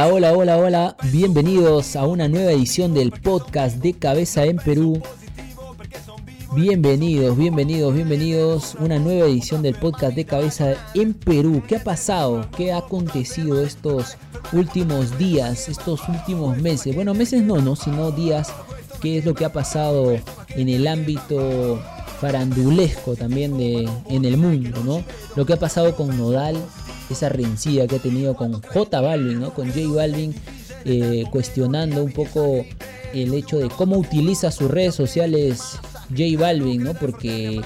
Hola, hola, hola, hola. Bienvenidos a una nueva edición del podcast de Cabeza en Perú. Bienvenidos, bienvenidos, bienvenidos. Una nueva edición del podcast de Cabeza en Perú. ¿Qué ha pasado? ¿Qué ha acontecido estos últimos días, estos últimos meses? Bueno, meses no, no, sino días. ¿Qué es lo que ha pasado en el ámbito farandulesco también de, en el mundo, ¿no? Lo que ha pasado con Nodal, esa rencilla que ha tenido con J Balvin, ¿no? Con J Balvin, eh, cuestionando un poco el hecho de cómo utiliza sus redes sociales J Balvin, ¿no? Porque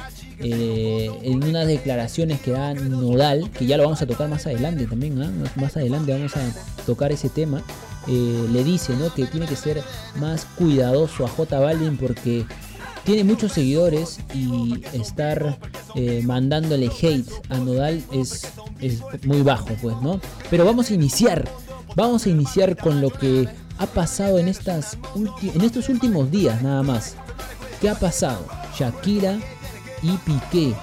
eh, en unas declaraciones que da Nodal, que ya lo vamos a tocar más adelante también, ¿no? más adelante vamos a tocar ese tema, eh, le dice ¿no? que tiene que ser más cuidadoso a J Balvin porque tiene muchos seguidores y estar eh, mandándole hate a Nodal es, es muy bajo, pues, ¿no? Pero vamos a iniciar, vamos a iniciar con lo que ha pasado en, estas en estos últimos días nada más. ¿Qué ha pasado? Shakira y Piqué.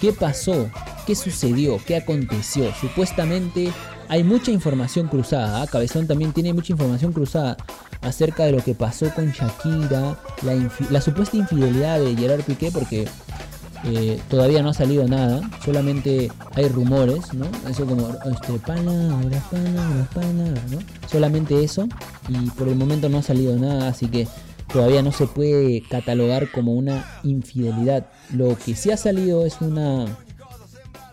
¿Qué pasó? ¿Qué sucedió? ¿Qué aconteció? Supuestamente hay mucha información cruzada. ¿ah? Cabezón también tiene mucha información cruzada acerca de lo que pasó con Shakira, la, supuesta infidelidad de Gerard Piqué, porque eh, todavía no ha salido nada, solamente hay rumores, ¿no? Eso como, este, palabras, palabras, palabras, ¿no? Solamente eso, y por el momento no ha salido nada, así que todavía no se puede catalogar como una infidelidad. Lo que sí ha salido es una,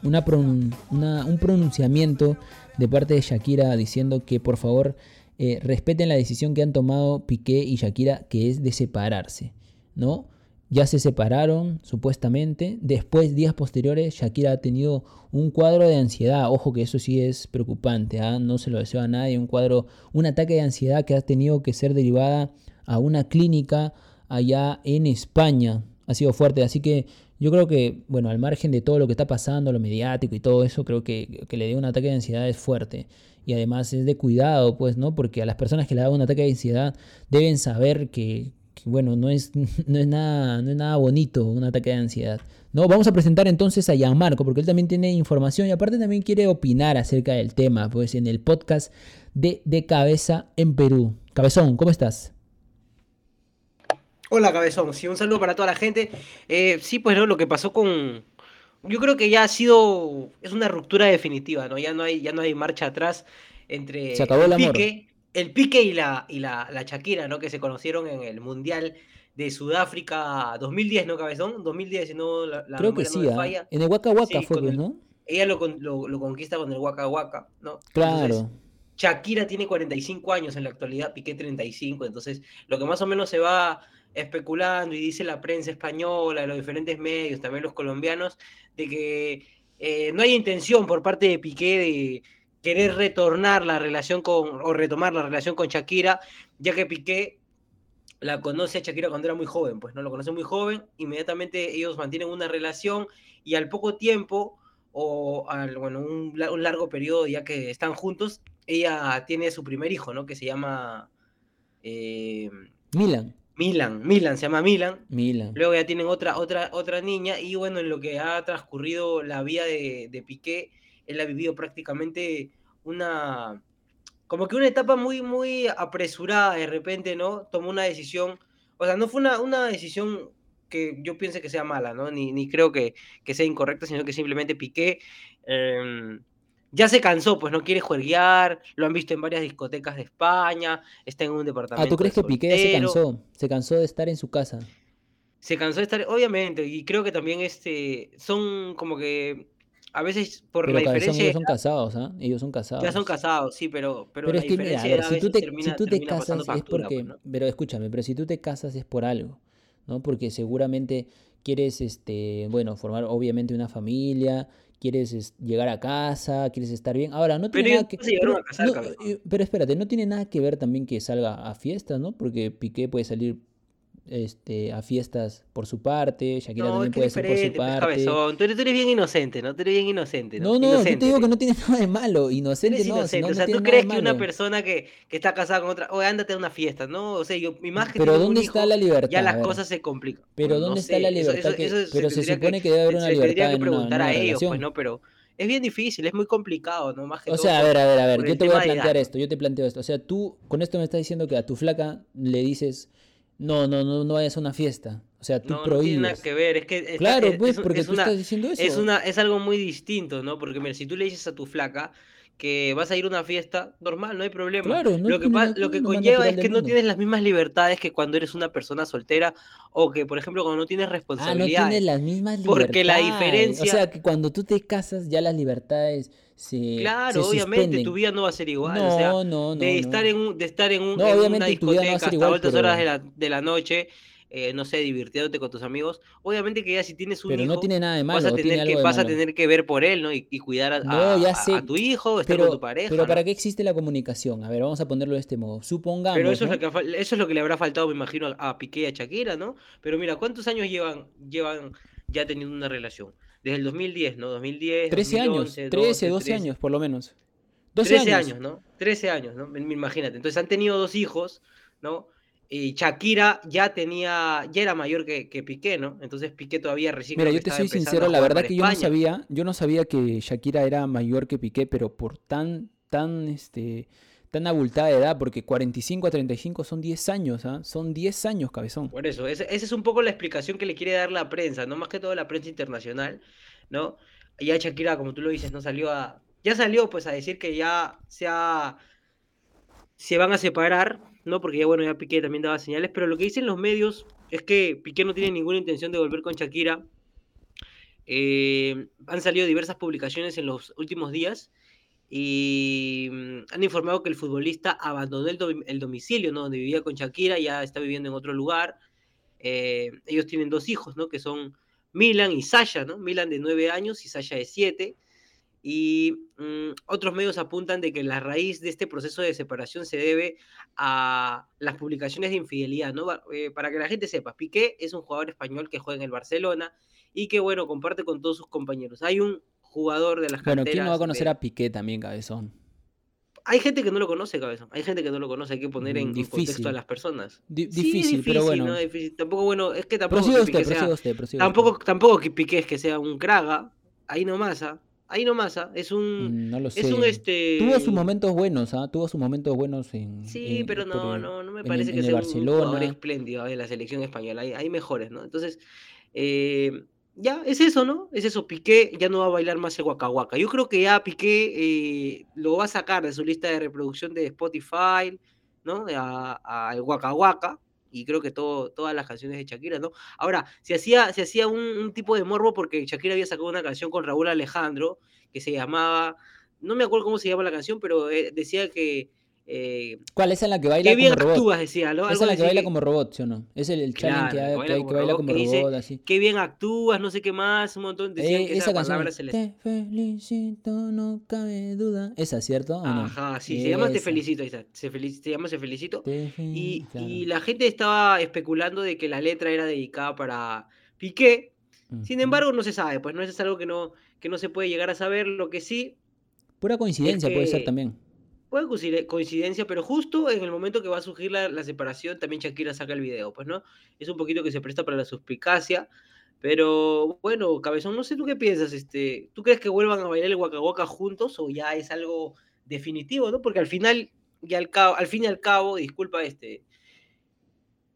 una, un pronunciamiento de parte de Shakira diciendo que por favor eh, respeten la decisión que han tomado Piqué y Shakira, que es de separarse, ¿no? Ya se separaron, supuestamente. Después, días posteriores, Shakira ha tenido un cuadro de ansiedad. Ojo que eso sí es preocupante, ¿ah? no se lo deseo a nadie. Un cuadro, un ataque de ansiedad que ha tenido que ser derivada a una clínica allá en España. Ha sido fuerte, así que yo creo que, bueno, al margen de todo lo que está pasando, lo mediático y todo eso, creo que, que le dio un ataque de ansiedad es fuerte. Y además es de cuidado, pues, ¿no? Porque a las personas que le dan un ataque de ansiedad deben saber que, bueno, no es, no, es nada, no es nada bonito un ataque de ansiedad. No, vamos a presentar entonces a Gianmarco, porque él también tiene información y aparte también quiere opinar acerca del tema, pues en el podcast de De Cabeza en Perú. Cabezón, ¿cómo estás? Hola, Cabezón. Sí, un saludo para toda la gente. Eh, sí, pues no, lo que pasó con. Yo creo que ya ha sido. Es una ruptura definitiva, ¿no? Ya no hay, ya no hay marcha atrás entre Se acabó el, pique, el pique y la, y la, la Shakira, ¿no? Que se conocieron en el Mundial de Sudáfrica 2010, ¿no, Cabezón? 2010, si no la, Creo que sí, ¿ah? en el Waka Waka fue, pues, ¿no? Ella lo, lo, conquista con el Waka Waka, ¿no? Claro. Shakira tiene 45 años en la actualidad, Piqué 35, entonces lo que más o menos se va especulando y dice la prensa española, los diferentes medios, también los colombianos, de que eh, no hay intención por parte de Piqué de querer retornar la relación con, o retomar la relación con Shakira, ya que Piqué la conoce a Shakira cuando era muy joven, pues no lo conoce muy joven, inmediatamente ellos mantienen una relación y al poco tiempo, o al, bueno, un, largo periodo ya que están juntos, ella tiene su primer hijo, ¿no? Que se llama... Eh, Milan. Milan, Milan, se llama Milan. Milan. Luego ya tienen otra, otra, otra niña y bueno, en lo que ha transcurrido la vida de, de Piqué, él ha vivido prácticamente una, como que una etapa muy, muy apresurada de repente, ¿no? Tomó una decisión, o sea, no fue una, una decisión que yo piense que sea mala, ¿no? Ni, ni creo que, que, sea incorrecta, sino que simplemente Piqué... Eh, ya se cansó, pues no quiere jueguear, lo han visto en varias discotecas de España, está en un departamento. Ah, ¿tú crees que Piqué ya se cansó? Se cansó de estar en su casa. Se cansó de estar, obviamente, y creo que también este son como que a veces por la diferencia. Ellos son casados, ¿ah? Ellos son casados. Ya son casados, sí, pero, pero, pero es que mira, si tú te, si tú te casas es porque, pues, pero escúchame, pero si tú te casas es por algo, ¿no? Porque seguramente quieres, este, bueno, formar obviamente una familia, quieres llegar a casa, quieres estar bien. Ahora, no tiene nada que pero, pero espérate, no tiene nada que ver también que salga a fiestas, ¿no? Porque Piqué puede salir este, a fiestas por su parte, Shakira también puede ser por su parte. Tú, eres, bien inocente, ¿no? Tú eres bien inocente. No, no, yo te digo que no tiene nada de malo. Inocente no. Inocente. o sea, tú crees que una persona que, que, está casada con otra, oye, ándate a una fiesta, ¿no? O sea, yo, mi imagen. Pero ¿dónde está la libertad? Ya las cosas se complican. Pero ¿dónde está la libertad? pero se, supone que, debe haber una libertad. Se tendría que preguntar a ellos, pues, ¿no? Pero es bien difícil, es muy complicado, ¿no? Más que o sea, a ver, a ver, a ver, yo te voy a plantear esto, yo te planteo esto. O sea, tú con esto me estás diciendo que a tu flaca le dices, no, no, no, no vayas a una fiesta. O sea, tú prohíbes. No tiene nada que ver, es que... Claro, pues, porque tú estás diciendo eso. Es, una, es algo muy distinto, ¿no? Porque, mira, si tú le dices a tu flaca, que vas a ir a una fiesta, normal, no hay problema. Claro, lo que, lo que conlleva es que no tienes las mismas libertades que cuando eres una persona soltera o que, por ejemplo, cuando no tienes responsabilidades. Ah, no tienes las mismas libertades. Porque la diferencia... O sea, que cuando tú te casas ya las libertades se Claro, obviamente tu vida no va a ser igual. No, o sea, no, no. De estar en, un, de estar en, un, en una discoteca hasta altas horas de la, de la noche eh, no sé, divirtiéndote con tus amigos, obviamente que ya si tienes un pero hijo, no tiene nada de malo, vas a tener, que, vas a tener que ver por él, ¿no? Y, cuidar a, tu hijo, estar con tu pareja. Pero ¿para qué existe la comunicación? A ver, vamos a ponerlo de este modo. Supongamos. Pero eso, es, lo que, eso es lo que le habrá faltado, me imagino, a Piqué y a Shakira, ¿no? Pero mira, ¿cuántos años llevan, llevan ya teniendo una relación? Desde el 2010, ¿no? 2010. 13 años, 13, 12 años por lo menos. 12 13 años. ¿no? 13 años, ¿no? Imagínate. Entonces han tenido dos hijos, ¿no? Y Shakira ya tenía, ya era mayor que, que, Piqué, ¿no? Entonces Piqué todavía recién. Mira, yo te soy sincero, la verdad que yo no sabía, yo no sabía que Shakira era mayor que Piqué, pero por tan, tan, este, tan abultada de edad, porque 45 a 35 son 10 años, ¿ah? Son 10 años, cabezón. Por eso, esa es un poco la explicación que le quiere dar la prensa, no más que todo la prensa internacional, ¿no? Ya Shakira, como tú lo dices, no salió a, ya salió pues a decir que ya se se van a separar, ¿no? Porque ya bueno, ya Piqué también daba señales, pero lo que dicen los medios es que Piqué no tiene ninguna intención de volver con Shakira. Eh, han salido diversas publicaciones en los últimos días y mm, han informado que el futbolista abandonó el, domicilio donde vivía con Shakira, ya está viviendo en otro lugar. Eh, ellos tienen dos hijos, ¿no? que son Milan y Sasha, ¿no? Milan de nueve años y Sasha de siete. Y mm, otros medios apuntan de que la raíz de este proceso de separación se debe a las publicaciones de infidelidad, ¿no? Eh, para que la gente sepa, Piqué es un jugador español que juega en el Barcelona y que, bueno, comparte con todos sus compañeros. Hay un jugador de las Bueno, ¿quién no va a conocer a Piqué también, cabezón? Hay gente que no lo conoce, cabezón. Hay gente que no lo conoce. Hay que poner en, contexto a las personas. difícil, pero bueno. ¿no? Difícil. Tampoco, bueno, es que tampoco. Piqué sea, tampoco, tampoco que Piqué es que sea un craga. Ahí nomás, ¿ah? Ahí nomás, ¿ah? es un. Mm, no lo sé. Es un este. Tuvo sus momentos buenos, ¿ah? Tuvo sus momentos buenos en. Sí, pero no, no, no me parece que sea un jugador espléndido en la selección española. Hay, hay mejores, ¿no? Entonces, eh, ya, es eso, ¿no? Es eso. Piqué ya no va a bailar más el Waka Yo creo que ya Piqué eh, lo va a sacar de su lista de reproducción de Spotify, ¿no? Al Waka Waka y creo que todas las canciones de Shakira, ¿no? Ahora, se hacía, se hacía un, tipo de morbo porque Shakira había sacado una canción con Raúl Alejandro que se llamaba, no me acuerdo cómo se llama la canción, pero eh, decía que... Eh, ¿Cuál? es la que baila qué bien como actúas, robot? decía, ¿no? Esa es la que baila como robot, ¿sí o no? Es el, challenge que, baila como, robot, así. Qué bien actúas, no sé qué más, un montón. Decían eh, que esa, canción, se les... Te felicito, no cabe duda. Esa, ¿cierto? Ajá, sí, se llama Te felicito, ahí está. Se, se llama Se felicito. y, y la gente estaba especulando de que la letra era dedicada para Piqué. Sin embargo, no se sabe, pues no es algo que no, que no se puede llegar a saber. Lo que sí. Pura coincidencia puede ser también. Puede coincidencia, pero justo en el momento que va a surgir la, separación, también Shakira saca el video, pues, ¿no? Es un poquito que se presta para la suspicacia. Pero bueno, Cabezón, no sé tú qué piensas, este, ¿tú crees que vuelvan a bailar el Waka juntos o ya es algo definitivo, ¿no? Porque al final, y al, cabo, al fin y al cabo, disculpa, este,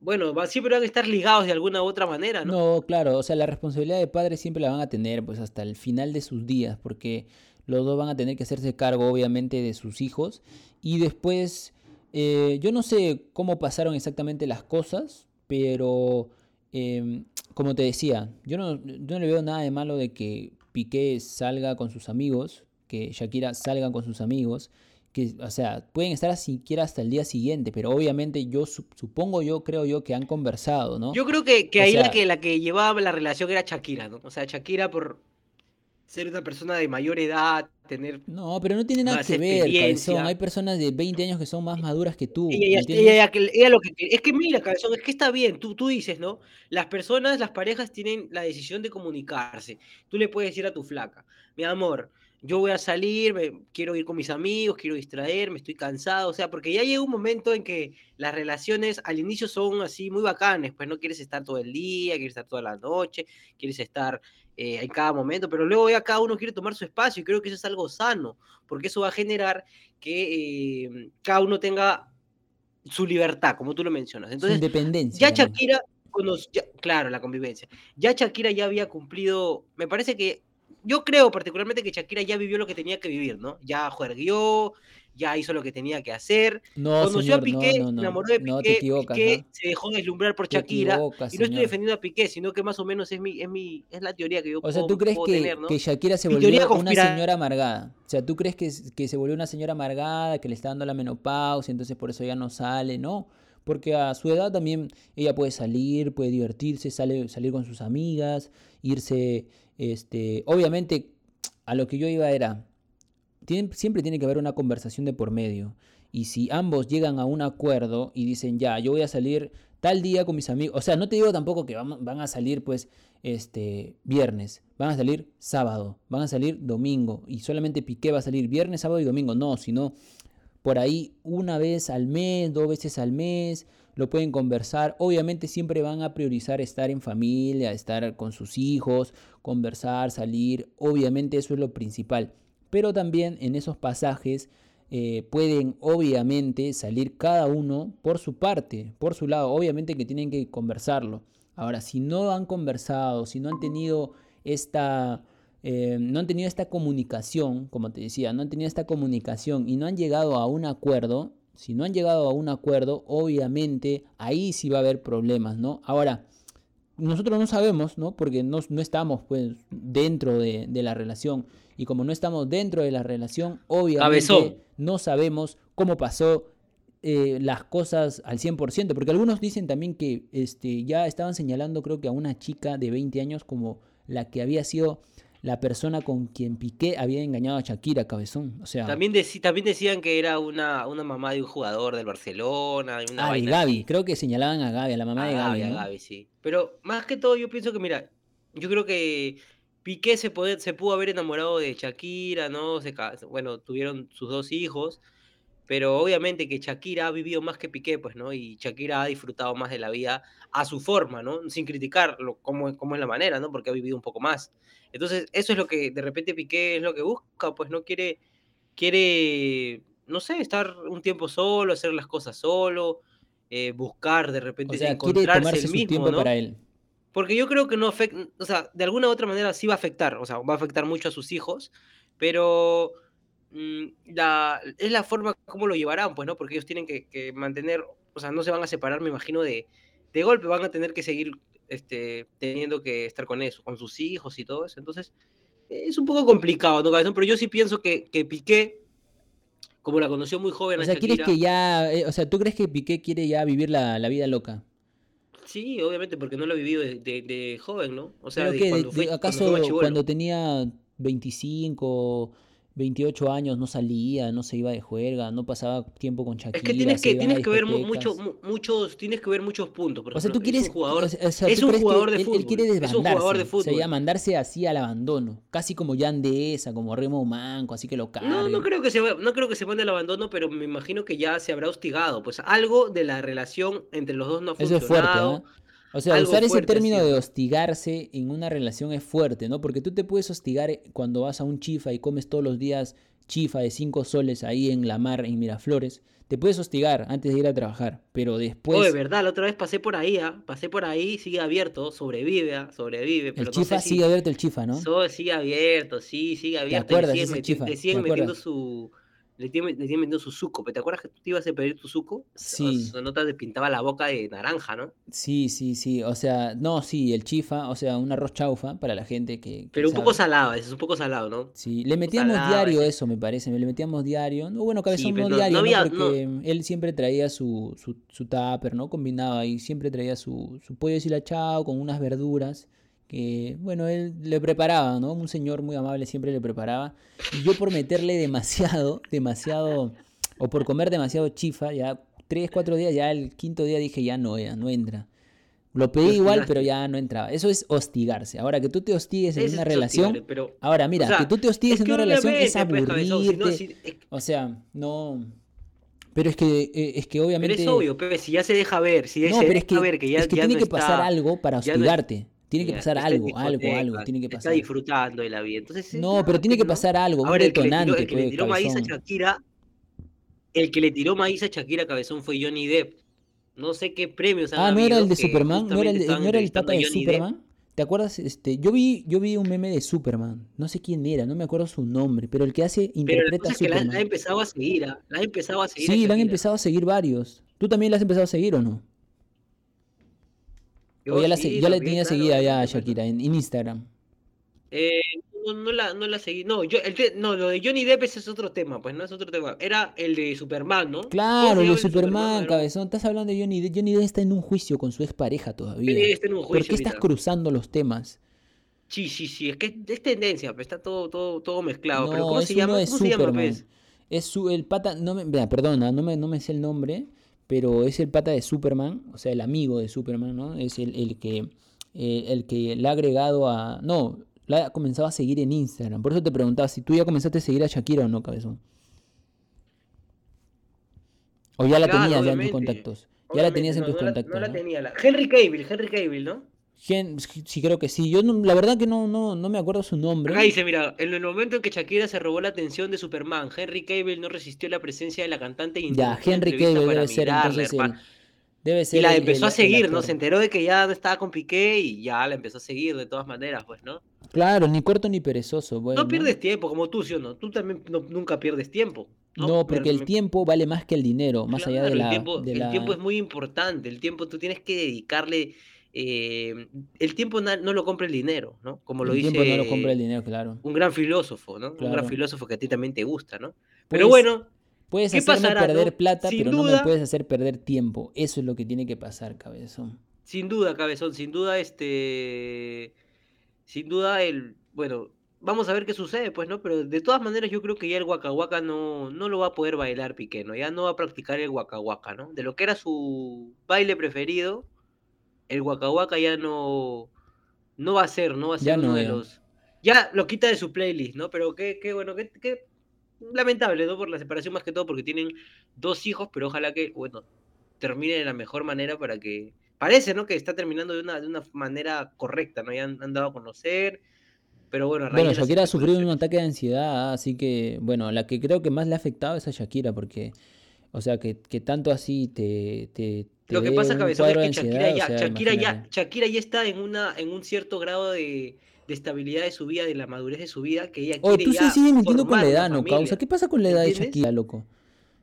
bueno, siempre van a estar ligados de alguna u otra manera, ¿no? No, claro, o sea, la responsabilidad de padre siempre la van a tener, pues hasta el final de sus días, porque los dos van a tener que hacerse cargo, obviamente, de sus hijos. Y después, eh, yo no sé cómo pasaron exactamente las cosas, pero em, como te decía, yo no, yo no le veo nada de malo de que Piqué salga con sus amigos, que Shakira salga con sus amigos que, o sea, pueden estar siquiera hasta el día siguiente, pero obviamente yo supongo yo, creo yo, que han conversado, ¿no? Yo creo que, que ahí la que la que llevaba la relación era Shakira, ¿no? O sea, Shakira por ser una persona de mayor edad, tener No, pero no tiene nada que ver, cabezón. Hay personas de 20 años que son más maduras que tú. Ella, ella, lo que, es que mira, cabezón, es que está bien, tú, tú dices, ¿no? Las personas, las parejas tienen la decisión de comunicarse. Tú le puedes decir a tu flaca, mi amor, yo voy a salir, quiero ir con mis amigos, quiero distraerme, estoy cansado, o sea, porque ya llega un momento en que las relaciones al inicio son así muy bacanes, pues no quieres estar todo el día, quieres estar toda la noche, quieres estar eh, en cada momento, pero luego ya cada uno quiere tomar su espacio y creo que eso es algo sano, porque eso va a generar que eh, cada uno tenga su libertad, como tú lo mencionas. Entonces, independencia. Ya Shakira, claro, la convivencia. Ya Shakira ya había cumplido, me parece que yo creo particularmente que Shakira ya vivió lo que tenía que vivir, ¿no? Ya juerguió, ya hizo lo que tenía que hacer. No, Conoció a Piqué, se enamoró de Piqué, Piqué se dejó deslumbrar por Shakira. y no estoy defendiendo a Piqué, sino que más o menos es mi, es mi, es la teoría que yo O sea, ¿tú crees que, que Shakira se volvió una señora amargada? O sea, ¿tú crees que, que se volvió una señora amargada, que le está dando la menopausia, entonces por eso ya no sale? No. Porque a su edad también ella puede salir, puede divertirse, sale, salir con sus amigas, irse este, obviamente, a lo que yo iba era, siempre tiene que haber una conversación de por medio. Y si ambos llegan a un acuerdo y dicen, ya, yo voy a salir tal día con mis amigos, o sea, no te digo tampoco que van, a salir pues este viernes, van a salir sábado, van a salir domingo y solamente Piqué va a salir viernes, sábado y domingo, no, sino por ahí una vez al mes, dos veces al mes, lo pueden conversar. Obviamente siempre van a priorizar estar en familia, estar con sus hijos, conversar, salir. Obviamente eso es lo principal. Pero también en esos pasajes eh, pueden obviamente salir cada uno por su parte, por su lado. Obviamente que tienen que conversarlo. Ahora, si no han conversado, si no han tenido esta... Eh, no han tenido esta comunicación, como te decía, no han tenido esta comunicación y no han llegado a un acuerdo, si no han llegado a un acuerdo, obviamente ahí sí va a haber problemas, ¿no? Ahora, nosotros no sabemos, ¿no? Porque no, estamos pues dentro de, la relación. Y como no estamos dentro de la relación, obviamente no sabemos cómo pasó eh, las cosas al 100%. Porque algunos dicen también que este, ya estaban señalando creo que a una chica de 20 años como la que había sido la persona con quien Piqué había engañado a Shakira, cabezón. O sea, también, también decían que era una, una mamá de un jugador del Barcelona. Una ah, y Gaby, creo que señalaban a Gaby, a la mamá de Gaby. A Gaby, sí. Pero más que todo, yo pienso que, mira, yo creo que Piqué se, se pudo haber enamorado de Shakira, ¿no? Se, bueno, tuvieron sus dos hijos. Pero obviamente que Shakira ha vivido más que Piqué, pues, ¿no? Y Shakira ha disfrutado más de la vida a su forma, ¿no? Sin criticarlo, cómo, cómo es la manera, ¿no? Porque ha vivido un poco más. Entonces, eso es lo que de repente Piqué es lo que busca, pues no quiere, quiere, no sé, estar un tiempo solo, hacer las cosas solo, eh, buscar de repente o sea, encontrarse el mismo, tiempo para él. Porque yo creo que no afecta, o sea, de alguna u otra manera sí va a afectar, o sea, va a afectar mucho a sus hijos, pero la, es la forma como lo llevarán, pues, ¿no? Porque ellos tienen que, que mantener, o sea, no se van a separar, me imagino, de, de golpe, van a tener que seguir este, teniendo que estar con eso, con sus hijos y todo eso. Entonces, es un poco complicado, ¿no, Pero yo sí pienso que, que Piqué, como la conoció muy joven, o sea, ¿quieres que ya, eh, o sea, ¿tú crees que Piqué quiere ya vivir la, vida loca? Sí, obviamente, porque no lo ha vivido de, joven, ¿no? O sea, cuando fue, ¿acaso cuando tenía 25 28 años no salía, no se iba de juerga, no pasaba tiempo con Shakira. Es que tienes que, tienes que ver mucho, muchos, tienes que ver muchos puntos. o sea, tú quieres, es un jugador, es un jugador de fútbol. Él, quiere desbandarse, es un jugador de fútbol. O sea, mandarse así al abandono, casi como Jan Dehesa, como Remo Manco, así que lo cargue. No, no creo que se, no creo que se mande al abandono, pero me imagino que ya se habrá hostigado. Pues algo de la relación entre los dos no ha funcionado. Eso es fuerte, o sea, usar ese término de hostigarse en una relación es fuerte, ¿no? Porque tú te puedes hostigar cuando vas a un chifa y comes todos los días chifa de cinco soles ahí en la mar, en Miraflores. Te puedes hostigar antes de ir a trabajar, pero después... Oh, de verdad, la otra vez pasé por ahí, ¿ah? pasé por ahí, sigue abierto, sobrevive, ¿ah? sobrevive. Pero el chifa sigue abierto el chifa, ¿no? sigue abierto, sí, sigue abierto. ¿Te acuerdas? Le siguen metiendo su le tienen, le vendiendo su suco. ¿Te acuerdas que tú te ibas a pedir tu suco? Sí. O, no te pintaba la boca de naranja, ¿no? Sí, sí, sí. O sea, no, sí, el chifa, o sea, un arroz chaufa para la gente que. Pero un poco salado, es un poco salado, ¿no? Sí, le metíamos diario eso, me parece. Le metíamos diario. No, bueno, cabezón no, diario, ¿no? Porque él siempre traía su, su, su tupper, ¿no? Combinaba y siempre traía su, su pollo deshilachado con unas verduras que, bueno, él le preparaba, ¿no? Un señor muy amable siempre le preparaba. Y yo por meterle demasiado, demasiado, o por comer demasiado chifa, ya tres, cuatro días, ya el quinto día dije, ya no, ya no entra. Lo pedí igual, pero ya no entraba. Eso es hostigarse. Ahora que tú te hostigues en una relación. pero- Ahora, mira, o sea, que tú te hostigues es en una relación es pues, cabezón, si no, aburrirte. si- es- O sea, no. Pero es que, eh, es que Pero obviamente. es obvio, Pepe, si ya se deja ver, si No, se pero es deja que, ver que ya, es que ya tiene no que está- pasar algo para ya hostigarte. Tiene que pasar algo, algo, algo. Tiene que Está disfrutando de la vida. Entonces, No, pero tiene que pasar algo, un Ahora, el que le tiró, detonante, el que le tiró maíz a. Shakira, el que le tiró maíz a Shakira Cabezón fue Johnny Depp. No sé qué premios Ah, ¿no era el de Superman? ¿No era el, no era el entrevistando pata a de Johnny Depp. Superman? ¿Te acuerdas? Este, yo vi, yo vi un meme de Superman. No sé quién era, no me acuerdo su nombre, pero el que hace Pero interpreta cosa a es que la, la ha Superman. empezado a seguir, ¿ah? la ha empezado a seguir. a Sí, la han empezado a seguir varios. ¿Tú también la has empezado a seguir o no? Yo la, sí, ya la tenía claro, seguida ya a Shakira en, en Instagram. Eh, no, no la, no la seguí. No, yo, el te- no, lo de Johnny Depp ese es otro tema, pues no es otro tema. Era el de Superman, ¿no? ¿Cómo Claro, llama de el Superman, cabezón. Estás hablando de Johnny Depp. Johnny Depp está en un juicio con su expareja todavía. Johnny Depp está en un ¿Por qué estás ahorita. cruzando los temas? Sí, sí, sí, es que es, tendencia, pues está todo, todo, todo mezclado. Pero No, ¿cómo es se uno llama? de ¿Cómo se llama, Superman. pues? Es su, el pata, no me, perdona, no me, no me sé el nombre, pero es el pata de Superman, o sea, el amigo de Superman, ¿no? Es el, el que, eh, el que le ha agregado a, no, la ha comenzado a seguir en Instagram. Por eso te preguntaba si tú ya comenzaste a seguir a Shakira o no, cabezón. O ya la Claro, tenías ya en tus contactos. Ya la tenías en no, tus no la- contactos, no la ¿no? tenía. La... Henry Cavill, Henry Cavill, ¿no? Sí, creo que sí. Yo no- la verdad que no, no, no me acuerdo su nombre. Acá dice, mira, en el momento en que Shakira se robó la atención de Superman, Henry Cavill no resistió la presencia de la cantante Ya, Henry Cavill debe ser entonces el, debe ser Y la el- empezó el- a el seguir, ¿no? Se enteró de que ya estaba con Piqué y ya la empezó a seguir de todas maneras, pues, ¿no? Claro, ni corto ni perezoso. Bueno. No pierdes tiempo, como tú, ¿sí o no? Tú también no- nunca pierdes tiempo. No, porque el tiempo vale más que el dinero, más allá de la... el tiempo, de el la- tiempo es muy importante. El tiempo tú tienes que dedicarle. Eh, el tiempo no lo compra el dinero, ¿no? Como lo el dice tiempo no lo compra el dinero, claro. un gran filósofo, ¿no? Un gran filósofo que a ti también te gusta, ¿no? Pero bueno, Puedes ¿qué hacerme pasará, perder no? plata, Sin pero no me puedes hacer perder tiempo. Eso es lo que tiene que pasar, cabezón. sin duda, Cabezón, sin duda, este. Sin duda, el. Bueno, vamos a ver qué sucede, pues, ¿no? Pero de todas maneras, yo creo que ya el Waka no, no lo va a poder bailar Piqué, ¿no? Ya no va a practicar el Waka, ¿no? De lo que era su baile preferido, el Waka Waka ya no. No va a ser, no va a ser Ya uno no, de ya. los. Ya lo quita de su playlist, ¿no? Pero qué, qué bueno, qué, qué lamentable, ¿no? Por la separación más que todo, porque tienen dos hijos, pero ojalá que, bueno, termine de la mejor manera para que. Parece, ¿no? Que está terminando de una, de una manera correcta, ¿no? Ya han, han dado a conocer. Pero bueno, Bueno, Shakira ha sufrido un ataque de ansiedad, así que, bueno, la que creo que más le ha afectado es a Shakira, porque, o sea, que, que tanto así te, te, te Lo que pasa, Cabezón, es que Shakira ya, o sea, Shakira ya. Shakira ya está en una, en un cierto grado de, de estabilidad de su vida, de la madurez de su vida, que ella Oye, quiere tú ya sí sigues mintiendo con la edad, ¿no, causa? ¿Qué pasa con la edad de. Shakira, loco?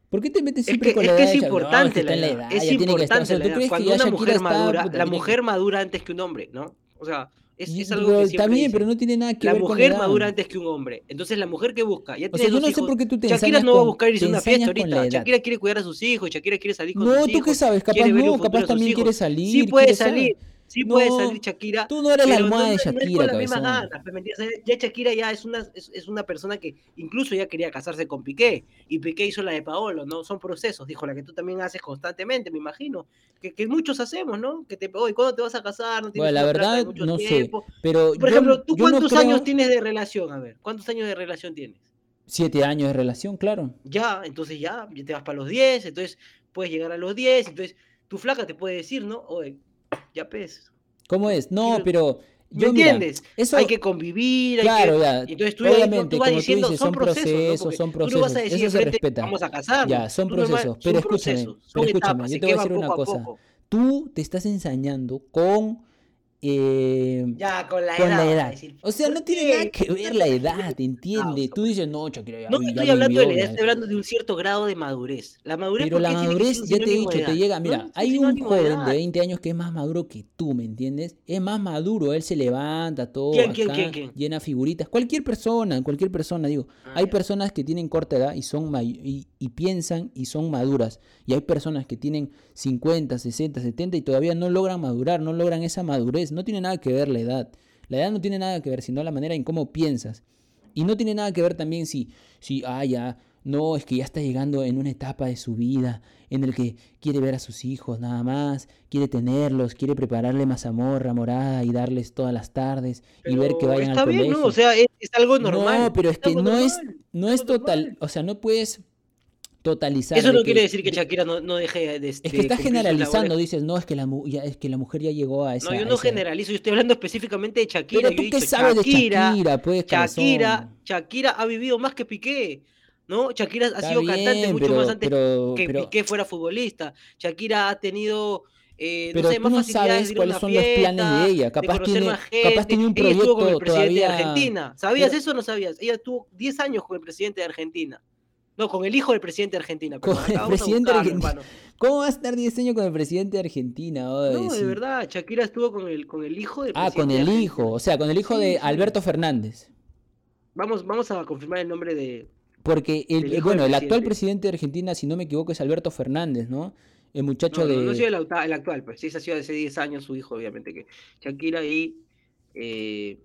¿Por qué te metes Es siempre que, con es la que edad es de Shakira? No, importante que la edad, es que importante la ¿tú edad. que Cuando una mujer madura, la que- mujer madura antes que un hombre, ¿no? O sea, es, algo pero que bien, dicen. pero no tiene nada que La ver con la mujer madura antes que un hombre. Entonces la mujer que busca, ya O sea, yo no sé hijos. por qué tú te Shakira no va a buscar irse a una fiesta ahorita. Shakira quiere cuidar a sus hijos, Shakira quiere salir con No, sus tú hijos. qué sabes, capaz no, capaz también hijos. quiere salir. Sí puede saber- sí puede No, salir Shakira. Tú no eres la almohada de no- no es Shakira, con las mismas ganas. Ya Shakira ya es una, es, es una persona que incluso ya quería casarse con Piqué. Y Piqué hizo la de Paolo, ¿no? Son procesos, dijo la que tú también haces constantemente, me imagino. Que, que muchos hacemos, ¿no? Que te, oye, ¿cuándo te vas a casar? No tienes Bueno, la verdad, mucho no sé. Pero Por yo- ejemplo, ¿tú no cuántos creo- años tienes de relación? A ver, ¿cuántos años de relación tienes? Siete años de relación, claro. Ya, entonces ya, ya te vas para los 10, entonces puedes llegar a los 10, entonces tu flaca te puede decir, ¿no? Oye, ya pes. ¿Cómo es? No, pero ¿Me mira, entiendes? eso Hay que convivir, hay claro, que... ya. Entonces tú, tú- obviamente, tú vas como tú diciendo, dices, son son procesos, ¿no? procesos, son tú vas a decir Eso se respeta. vamos a casarnos. Ya, son Tú procesos. son Pero escúchame, procesos, pero son escúchame, etapas, yo te voy a decir una cosa. poco. Tú te estás ensañando con eh, Ya, con la con edad. la vas a edad. decir, O sea, ¿por no tiene nada que ver la edad, ¿entiendes? Tú dices, no, Shakira ya No te estoy hablando de la edad, estoy hablando de un cierto grado de madurez. La madurez, Pero ¿por la madurez, ya te he dicho, te llega, mira, hay un joven de 20 años que es más maduro que tú, ¿me entiendes? Es más maduro, él se levanta, todo ¿Quién, quién, acá, quién, quién? llena figuritas. Cualquier persona, cualquier persona, digo. Ah, Hay ya. personas que tienen corta edad y son y, y piensan y son maduras. Y hay personas que tienen 50, 60, 70 y todavía no logran madurar, no logran esa madurez. No tiene nada que ver la edad. La edad no tiene nada que ver, sino la manera en cómo piensas. Y no tiene nada que ver también si, si ah, ya, no, es que ya está llegando en una etapa de su vida en el que quiere ver a sus hijos nada más, quiere tenerlos, quiere prepararle mazamorra morada y darles todas las tardes y ver que vayan está al bien, colegio. ¿no? O sea, es, es algo normal. No, pero es que no es, no total, normal. o sea, no puedes totalizar. Eso de no quiere decir que de- Shakira no, no deje de este, Es que estás cumplir sus generalizando, dices, no, es que la, ya, es que la mujer ya llegó a esa... No, yo no esa- generalizo, yo estoy hablando específicamente de Shakira. Pero tú qué dicho, sabes de Shakira, Shakira, pues, Shakira? Shakira ha vivido más que Piqué, ¿no? Shakira ha sido cantante mucho pero- más antes pero- que pero- Piqué fuera futbolista. Shakira ha tenido, eh, Pero no sé, tú no sabes de cuáles son los planes de ella. Capaz conocer tiene- capaz tiene un Ella estuvo con el proyecto presidente de todavía- Argentina. ¿Sabías Pero- eso o no sabías? Ella estuvo 10 años con el presidente de Argentina. No, con el hijo del presidente de Argentina. Con el presidente de Argentina. hermano. ¿Cómo va a estar 10 años con el presidente de Argentina? No, sí. de verdad, Shakira estuvo con el, con el hijo del Ah, presidente con de el hijo, o sea, con el hijo Sí, de. Alberto Fernández. Vamos, vamos a confirmar el nombre de. Porque el, bueno, el actual presidente. de Argentina, si no me equivoco, es Alberto Fernández, ¿no? El muchacho No, no, de... no ha sido el, el actual, pues sí, ha sido hace 10 años su hijo, obviamente, que Shakira y. eh,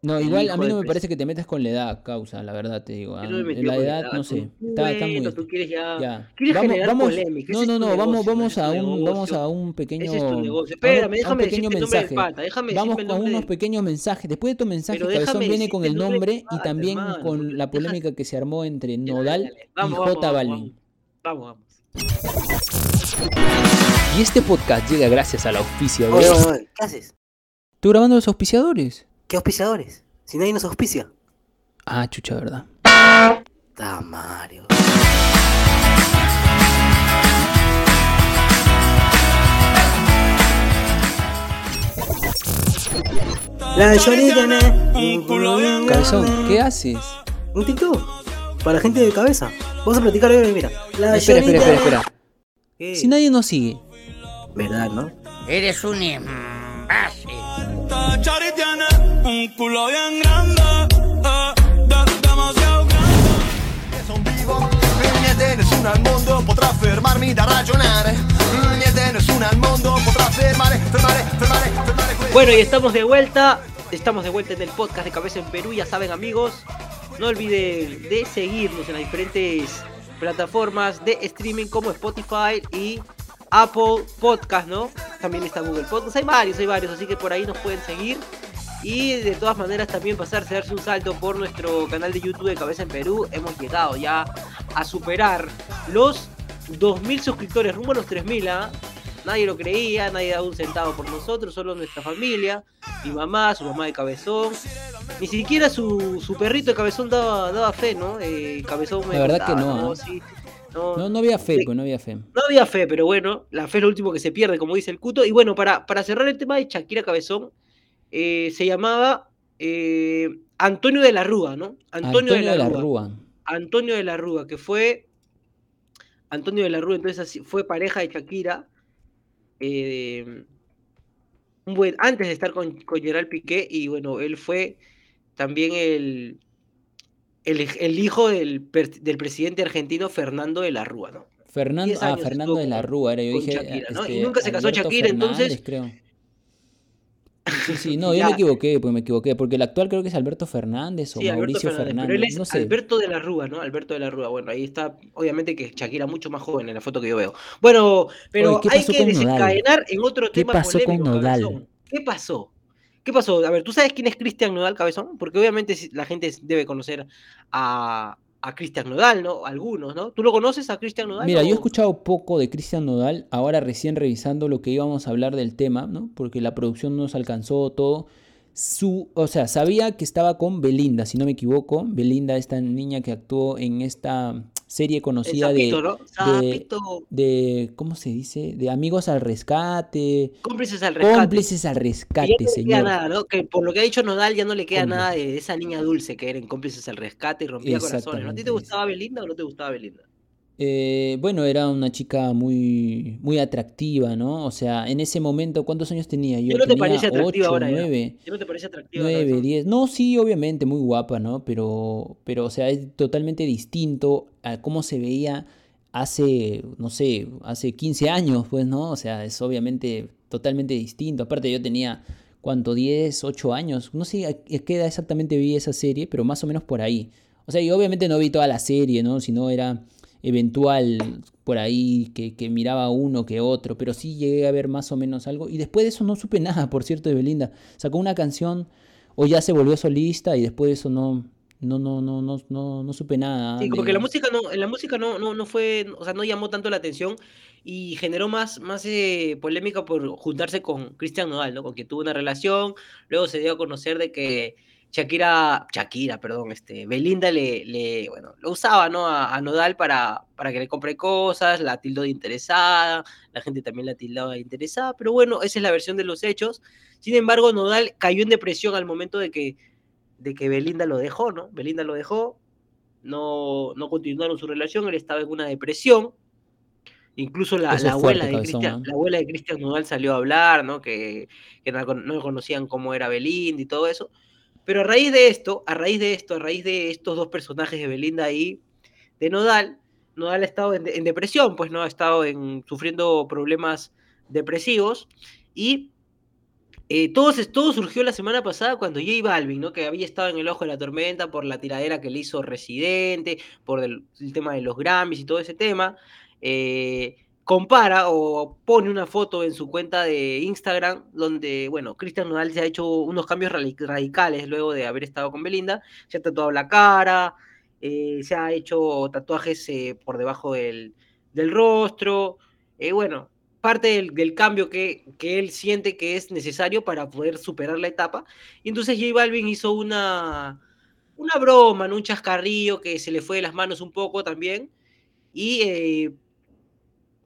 No, igual a mí no me parece que te metas con la edad, causa, la verdad te digo. ah, yo no me metí La edad, no sé, está, está muy... bueno, tú quieres ya. Ya. Quieres Vamos, generar vamos, polémica, no, no, no, vamos, negocio, a un, vamos a un pequeño, Ese es Espérame, a un déjame pequeño decirte el nombre del mensaje. pata, déjame Vamos con nombre unos pequeños mensajes. Después de tu mensaje, Pero Cabezón déjame viene con el nombre y también hermano, con la polémica que se armó entre Nodal dale, y vamos, J vamos, Balvin. Vamos, vamos. Y este podcast llega gracias al auspicio de... ¿qué haces? ¿Tú grabando los auspiciadores? ¿Qué auspiciadores? Si nadie nos auspicia. Ah, chucha, ¿verdad? Da Mario. La bien Cabezón. ¿qué haces? Un TikTok. Para gente de cabeza. Vamos a platicar hoy, mira. La Espera, espera, espera, espera. ¿Qué? Si nadie nos sigue, ¿Verdad, no? Eres un imbécil. Chari tiene un culo bien grande, eh, de- demasiado grande. Sono vivo, niente nessuno al mondo potrà fermarmi da ragionare. Niente nessuno al mondo potrà fermare, fermare, fermare, fermare questo. Bueno, y estamos de vuelta. Estamos de vuelta en el podcast de Cabeza en Perú. Ya saben, amigos, no olviden de seguirnos en las diferentes plataformas de streaming como Spotify y Apple Podcast, ¿no? También está Google Podcast. Hay varios, hay varios, así que por ahí nos pueden seguir. Y de todas maneras también pasarse a darse un salto por nuestro canal de YouTube de Cabeza en Perú. Hemos llegado ya a superar los 2.000 suscriptores, rumbo a los 3.000, ¿ah? Nadie lo creía, nadie daba un centavo por nosotros, solo nuestra familia, mi mamá, su mamá de Cabezón. Ni siquiera su, su perrito de Cabezón daba, daba fe, ¿no? Eh, Cabezón me La verdad que no, ¿ah? Sí, no, no, no había fe, pues no había fe. no había fe, pero bueno, la fe es lo último que se pierde, como dice el Cuto. Y bueno, para, para cerrar el tema de Shakira Cabezón, eh, se llamaba eh, Antonio de la Rúa, ¿no? Antonio, de la, Rúa. Rúa. Antonio de la Rúa, que fue. Antonio de la Rúa, entonces así- fue pareja de Shakira. eh, antes de estar con, con Gerard Piqué, y bueno, él fue también el, el, el hijo del, del presidente argentino Fernando de la Rúa, ¿no? Fernando, 10 ah, Fernando de la Rúa, era yo dije. Shakira, ¿no? Y este, nunca se casó Alberto Shakira, Fernández, entonces- creo. Sí, sí, no, yo me equivoqué, pues me equivoqué, porque el actual creo que es Alberto Fernández o Sí, Alberto Mauricio Fernández, Fernández, pero él es no sé. Alberto de la Rúa, ¿no? Alberto de la Rúa. Bueno, ahí está, obviamente que Shakira mucho más joven en la foto que yo veo. Bueno, pero Oye, ¿qué hay que con Nodal? desencadenar en otro ¿Qué tema pasó con polémico, Nodal? Cabezón. ¿Qué pasó? ¿Qué pasó? A ver, ¿tú sabes quién es Cristian Nodal, Cabezón? Porque obviamente la gente debe conocer a, a Cristian Nodal, ¿no? Algunos, ¿no? ¿Tú lo conoces a Cristian Nodal? Mira, yo he escuchado poco de Cristian Nodal, ahora recién revisando lo que íbamos a hablar del tema, ¿no? Porque la producción no nos alcanzó todo. Su, o sea, sabía que estaba con Belinda, si no me equivoco. Belinda, esta niña que actuó en esta serie conocida de, de, ¿cómo se dice? De Amigos al Rescate, Cómplices al rescate. Cómplices al Que Rescate, no señor. nada, ¿no? Que por lo que ha dicho Nodal ya no le queda nada de esa niña dulce que eran cómplices al rescate y rompía corazones. ¿no? ¿A ti te gustaba Belinda o no te gustaba Belinda? Eh, bueno, era una chica muy, muy atractiva, ¿no? O sea, en ese momento, ¿cuántos años tenía? Yo ¿Qué no te tenía parece atractiva 8, ahora ya? 9, ¿Ya no te parece atractiva? 9, Cabezón? 10. No, sí, obviamente, muy guapa, ¿no? Pero, pero, o sea, es totalmente distinto a cómo se veía hace, no sé, hace 15 años, pues, ¿no? O sea, es obviamente totalmente distinto. Aparte, yo tenía, ¿cuánto? 10, 8 años. No sé a a qué edad exactamente vi esa serie, pero más o menos por ahí. O sea, y obviamente no vi toda la serie, ¿no? Sino era eventual por ahí que, que miraba uno que otro, pero sí llegué a ver más o menos algo. Y después de eso no supe nada, por cierto, de Belinda. Sacó una canción o ya se volvió solista y después de eso no, no, no, no, no, no, no supe nada. Sí, como que la música no, la música no, no, no fue, o sea, no llamó tanto la atención y generó más, más eh, polémica por juntarse con Cristian Nodal, ¿no? Con quien tuvo una relación, luego se dio a conocer de que Shakira, Shakira, perdón, este, Belinda le, le bueno, lo usaba, ¿no? A, a Nodal para, para que le compre cosas, la tildó de interesada, la gente también la tildaba de interesada, pero bueno, esa es la versión de los hechos. Sin embargo, Nodal cayó en depresión al momento de que, de que Belinda lo dejó, ¿no? Belinda lo dejó, no, no continuaron su relación, él estaba en una depresión. Incluso la, abuela fuerte, de cabezón, Cristian, ¿eh? la abuela de Cristian Nodal salió a hablar, ¿no? Que, que no, no conocían cómo era Belinda y todo eso. Pero a raíz de esto, a raíz de esto, a raíz de estos dos personajes de Belinda y de Nodal, Nodal ha estado en, depresión, pues no ha estado en, sufriendo problemas depresivos y eh, todo, todo surgió la semana pasada cuando J Balvin, ¿no? que había estado en el ojo de la tormenta por la tiradera que le hizo Residente, por el, el tema de los Grammys y todo ese tema, eh, compara o pone una foto en su cuenta de Instagram donde, bueno, Cristian Nodal se ha hecho unos cambios radicales luego de haber estado con Belinda, se ha tatuado la cara, eh, se ha hecho tatuajes eh, por debajo del, del rostro, eh, bueno, parte del, del cambio que, que él siente que es necesario para poder superar la etapa. Y entonces J Balvin hizo una, una broma, ¿no? un chascarrillo que se le fue de las manos un poco también. Y eh,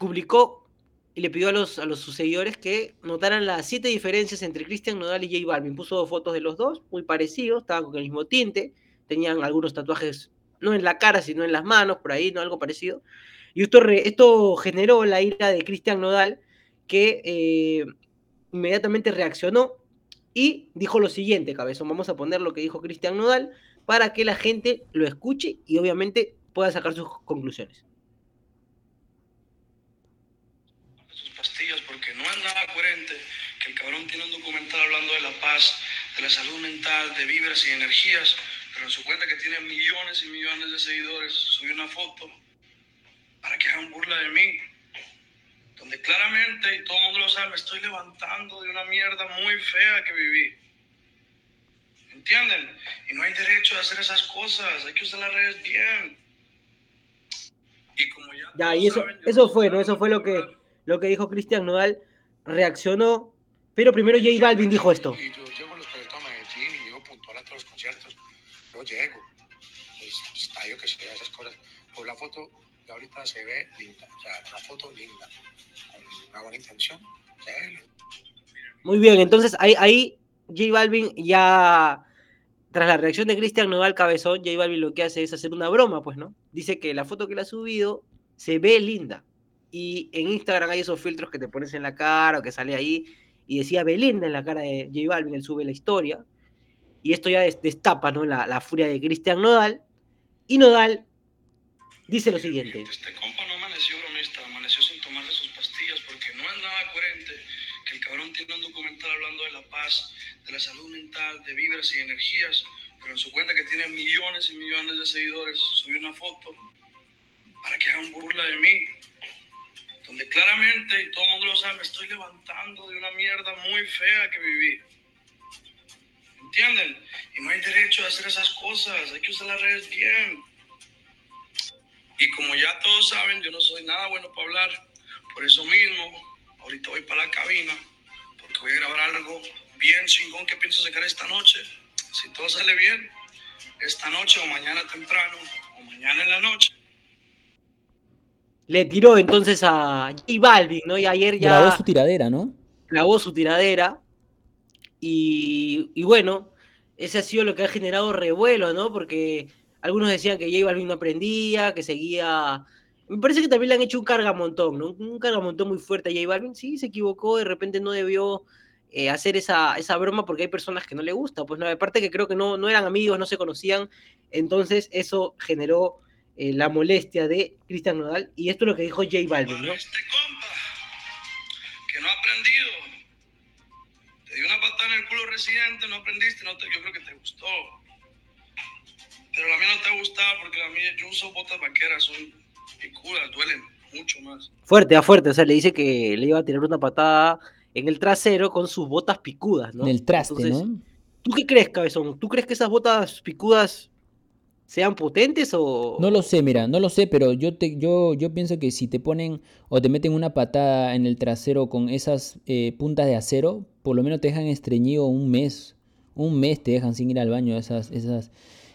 publicó y le pidió a los, a los sus seguidores que notaran las siete diferencias entre Cristian Nodal y J Balvin. Puso fotos de los dos, muy parecidos, estaban con el mismo tinte, tenían algunos tatuajes, no en la cara, sino en las manos, por ahí, ¿no? Algo parecido. Y esto, esto generó la ira de Cristian Nodal, que eh, inmediatamente reaccionó y dijo lo siguiente, cabezón. Vamos a poner lo que dijo Cristian Nodal para que la gente lo escuche y obviamente pueda sacar sus conclusiones. sus pastillas porque no es nada coherente tiene un documental hablando de la paz, de la salud mental, de vibras y energías, pero en su cuenta que tiene millones y millones de seguidores, subió una foto para que hagan burla de mí, donde claramente, y todo el mundo lo sabe, me estoy levantando de una mierda muy fea que viví. ¿Entienden? Y no hay derecho a hacer esas cosas, hay que usar las redes bien. Y como ya... Ya, y eso, saben, eso fue, ¿no? Eso fue lo que, lo que dijo Cristian Nodal. Reaccionó, pero primero J Balvin dijo esto. Y yo llego a los conciertos a Medellín y llego puntual a todos los conciertos. Yo llego. Es estadio que se vea esas cosas. La foto de ahorita se ve linda. O sea, una foto linda. Con una buena intención. Se ve linda. Muy bien, entonces ahí, ahí J Balvin ya, tras la reacción de Cristian Nodal Cabezón, J Balvin lo que hace es hacer una broma, pues, ¿no? Dice que la foto que le ha subido se ve linda. Y en Instagram hay esos filtros que te pones en la cara o que sale ahí y decía Belinda en la cara de J Balvin, él sube la historia. Y esto ya des- destapa, ¿no? La, la furia de Cristian Nodal. Y Nodal dice lo siguiente. Este compa no amaneció bromista, amaneció sin tomarse sus pastillas porque no es nada coherente que el cabrón tiene un documental hablando de la paz, de la salud mental, de vibras y energías, pero en su cuenta que tiene millones y millones de seguidores, subió una foto para que hagan burla de mí, donde claramente, y todo el mundo lo sabe, me estoy levantando de una mierda muy fea que viví. ¿Entienden? Y no hay derecho a hacer esas cosas, hay que usar las redes bien. Y como ya todos saben, yo no soy nada bueno para hablar. Por eso mismo, ahorita voy para la cabina, porque voy a grabar algo bien chingón que pienso sacar esta noche. Si todo sale bien, esta noche o mañana temprano, o mañana en la noche. Le tiró entonces a J Balvin, ¿no? Y ayer ya... Grabó su tiradera, ¿no? clavó su tiradera. Y, y bueno, ese ha sido lo que ha generado revuelo, ¿no? Porque algunos decían que J Balvin no aprendía, que seguía. Me parece que también le han hecho un cargamontón, ¿no? Un cargamontón muy fuerte a J Balvin. Sí, se equivocó, de repente no debió eh, hacer esa, esa broma porque hay personas que no le gusta. Pues no, aparte que creo que no, no eran amigos, no se conocían. Entonces eso generó eh, la molestia de Cristian Nodal. Y esto es lo que dijo J Balvin, ¿no? Este compa, que no ha aprendido. Te dio una patada en el culo residente, no aprendiste, no te, yo creo que te gustó. Pero la mía no te ha gustado porque la mía, yo uso botas vaqueras, son picudas, duelen mucho más. Fuerte, a fuerte. O sea, le dice que le iba a tirar una patada en el trasero con sus botas picudas, ¿no? En el traste, Entonces, ¿no? ¿Tú qué crees, cabezón? ¿Tú crees que esas botas picudas sean potentes o...? No lo sé, mira, no lo sé, pero yo te, yo, yo pienso que si te ponen o te meten una patada en el trasero con esas eh, puntas de acero, por lo menos te dejan estreñido un mes. Un mes te dejan sin ir al baño esas, esas,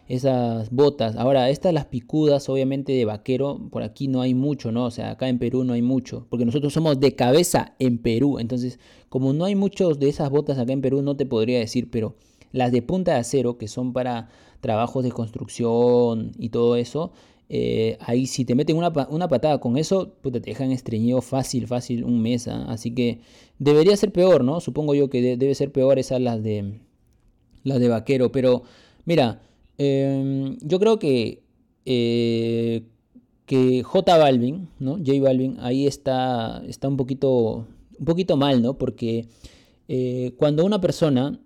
esas botas. Ahora, estas las picudas, obviamente de vaquero, por aquí no hay mucho, ¿no? O sea, acá en Perú no hay mucho, porque nosotros somos de cabeza en Perú. Entonces, como no hay muchos de esas botas acá en Perú, no te podría decir, pero las de punta de acero, que son para trabajos de construcción y todo eso, eh, ahí si te meten una, una patada con eso, puta, te dejan estreñido fácil, fácil un mes. ¿ah? Así que debería ser peor, ¿no? Supongo yo que de- debe ser peor esas las de las de vaquero. Pero mira, em, yo creo que eh, que J Balvin, ¿no? J Balvin, ahí está, está un poquito, un poquito mal, ¿no? Porque eh, cuando una persona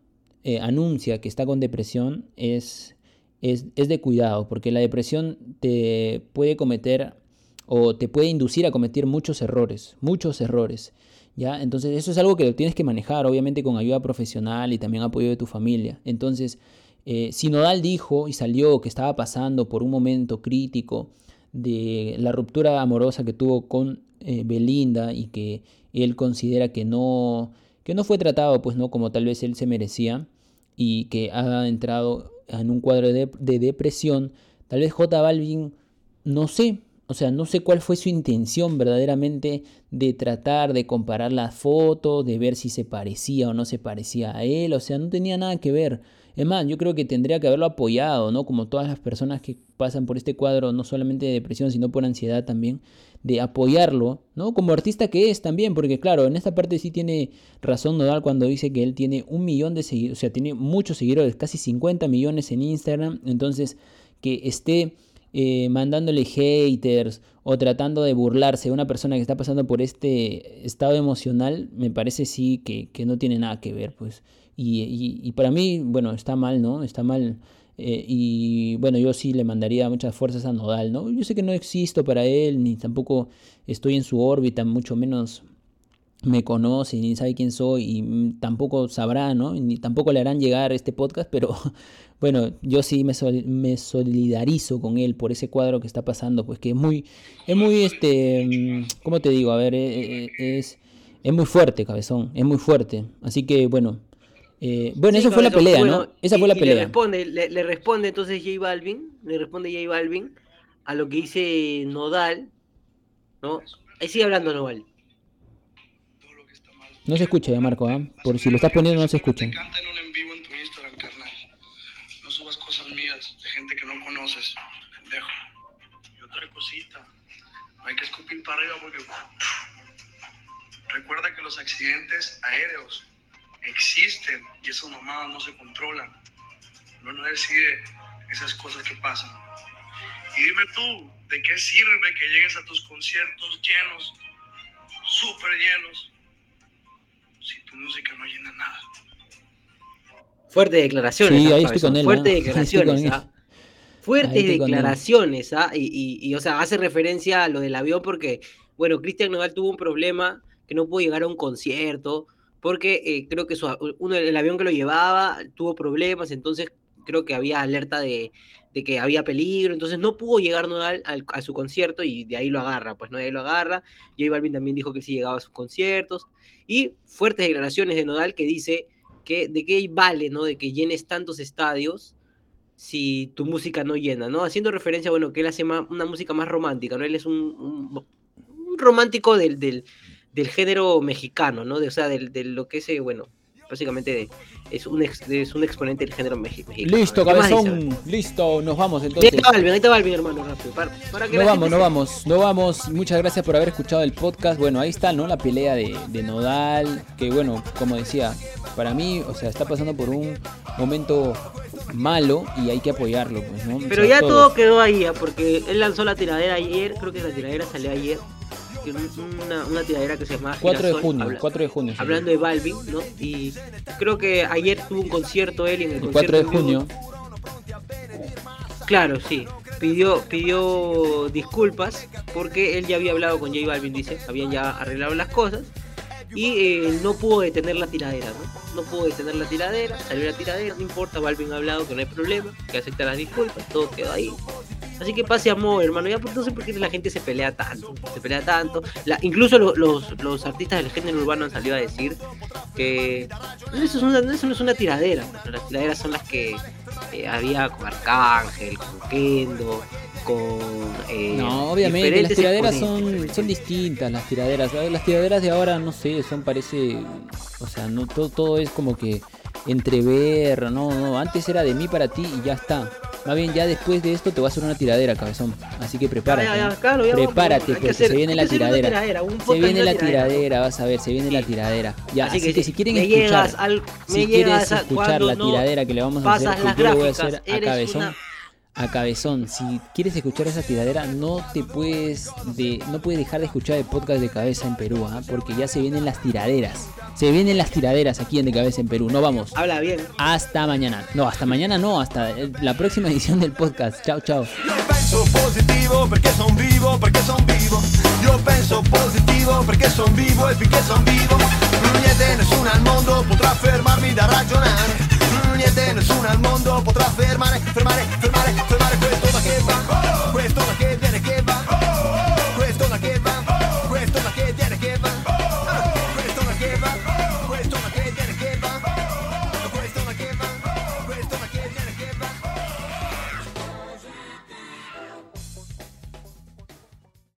anuncia que está con depresión es, es, es de cuidado, porque la depresión te puede cometer o te puede inducir a cometer muchos errores, muchos errores. ¿Ya? Entonces eso es algo que lo tienes que manejar, obviamente con ayuda profesional y también apoyo de tu familia. Entonces, eh, si Nodal dijo y salió que estaba pasando por un momento crítico de la ruptura amorosa que tuvo con eh, Belinda y que él considera que no, que no fue tratado pues no como tal vez él se merecía y que ha entrado en un cuadro de, de depresión, tal vez J Balvin, no sé, o sea, no sé cuál fue su intención verdaderamente de tratar de comparar las fotos, de ver si se parecía o no se parecía a él, o sea, no tenía nada que ver. Es más, yo creo que tendría que haberlo apoyado, ¿no? Como todas las personas que pasan por este cuadro, no solamente de depresión, sino por ansiedad también, de apoyarlo, ¿no? Como artista que es también, porque claro, en esta parte sí tiene razón Nodal cuando dice que él tiene un millón de seguidores, o sea, tiene muchos seguidores, casi 50 millones en Instagram, entonces que esté eh, mandándole haters o tratando de burlarse de una persona que está pasando por este estado emocional, me parece sí que, que no tiene nada que ver, pues. Y, y, para mí, bueno, está mal, ¿no? Está mal. eh, y bueno, yo sí le mandaría muchas fuerzas a Nodal, ¿no? Yo sé que no existo para él, ni tampoco estoy en su órbita, mucho menos me conoce, ni sabe quién soy, y tampoco sabrá, ¿no? Ni tampoco le harán llegar este podcast, pero bueno, yo sí me, sol- me solidarizo con él por ese cuadro que está pasando, pues que es muy, es muy, este, ¿cómo te digo? A ver, eh, eh, es, es muy fuerte, cabezón, es muy fuerte. Así que, bueno, eh, bueno, Sí, esa fue la pelea, bueno, ¿no? Esa y- fue la y pelea. Le responde, le, le responde entonces J Balvin, le responde J Balvin a lo que dice Nodal, ¿no? Ahí sigue hablando Nodal. Todo lo que está mal. No se escucha, ya, Marco, ¿ah? Por si lo estás poniendo, no se escucha. Te canta en un en vivo en tu Instagram, carnal. No subas cosas mías de gente que no conoces, pendejo. Y otra cosita, no hay que escupir para arriba porque... Recuerda que los accidentes aéreos existen y esas mamadas no se controlan. Uno no decide esas cosas que pasan. Y dime tú, ¿de qué sirve que llegues a tus conciertos llenos, súper llenos, si tu música no llena nada? Fuertes declaraciones. Sí, ¿ah, ahí estoy con él, Fuertes con declaraciones, él. ¿ah? Fuertes declaraciones, ¿ah? Y, y- y, o sea, hace referencia a lo del avión porque, bueno, Cristian Nodal tuvo un problema que no pudo llegar a un concierto porque eh, creo que su, uno, el avión que lo llevaba tuvo problemas, entonces creo que había alerta de, de que había peligro, entonces no pudo llegar Nodal al- a su concierto y de ahí lo agarra, pues no ahí lo agarra. J Balvin también dijo que sí llegaba a sus conciertos y fuertes declaraciones de Nodal que dice que de qué vale, ¿no? De que llenes tantos estadios si tu música no llena, ¿no? Haciendo referencia, bueno, que él hace ma- una música más romántica, ¿no? Él es un, un- un romántico del, del, del género mexicano, ¿no? De, o sea, del- de, lo que es, eh, bueno, básicamente de- es, un ex- es un exponente del género mexi- mexicano. Listo, cabezón, listo, nos vamos Ahí entonces. está Balvin, ahí está Balvin, hermano, rápido. Para, para que No la vamos, gente no se- vamos, no vamos. Muchas gracias por haber escuchado el podcast. Bueno, ahí está, ¿no? La pelea de, de Nodal, que bueno, como decía, para mí, o sea, está pasando por un momento malo y hay que apoyarlo, pues, ¿no? O Pero sea, ya todos. todo quedó ahí, ¿ah? porque él lanzó la tiradera ayer, creo que la tiradera salió ayer. Que Una, una tiradera que se llama 4 de junio, habla- 4 de junio. sí. hablando de Balvin, ¿no? Y creo que ayer tuvo un concierto él en el, El 4 de concierto junio. Claro, sí. Pidió, pidió disculpas porque él ya había hablado con J Balvin, dice, habían ya arreglado las cosas y eh, no pudo detener la tiradera, ¿no? No pudo detener la tiradera, salió la tiradera, no importa, Balvin ha hablado que no hay problema, que acepta las disculpas, todo quedó ahí. Así que pase amor, hermano. Ya pues, no sé por qué la gente se pelea tanto. Se pelea tanto. La, incluso lo- los, los artistas del género urbano han salido a decir que eso, es una, eso no es una tiradera. pues, Las tiraderas son las que eh, había con Arcángel, con Kendo, con. eh, No, obviamente, las tiraderas son, son distintas, las tiraderas. Las tiraderas de ahora, no sé, son parece. O sea, no todo, todo es como que entrever, no, no. Antes era de mí para ti y ya está. Más bien, ya después de esto te va a hacer una tiradera, cabezón. Así que prepárate. Ya, ya, ¿no? claro, ya, prepárate, porque hacer- se viene la tiradera. Se viene la tiradera. tiradera, vas a ver, se viene la tiradera. Ya, así, que, si quieren escuchar, al- si quieres escuchar la no tiradera que le vamos a hacer, yo le voy a hacer a cabezón. una- A cabezón, si quieres escuchar esa tiradera, no te puedes de, no puedes dejar de escuchar el podcast de cabeza en Perú, ¿ah? porque ya se vienen las tiraderas. Se vienen las tiraderas aquí en De Cabeza en Perú. No vamos. Habla bien. Hasta mañana. No, hasta mañana no, hasta la próxima edición del podcast. Chao, chao. penso positivo perché son vivo, perché son vivo. Io penso positivo perché son vivo e finché son vivo. Niente, nessuno al mondo potrà fermare niente, nessuno al mondo potrà fermare, fermare, fermare, fermare questo ma che va.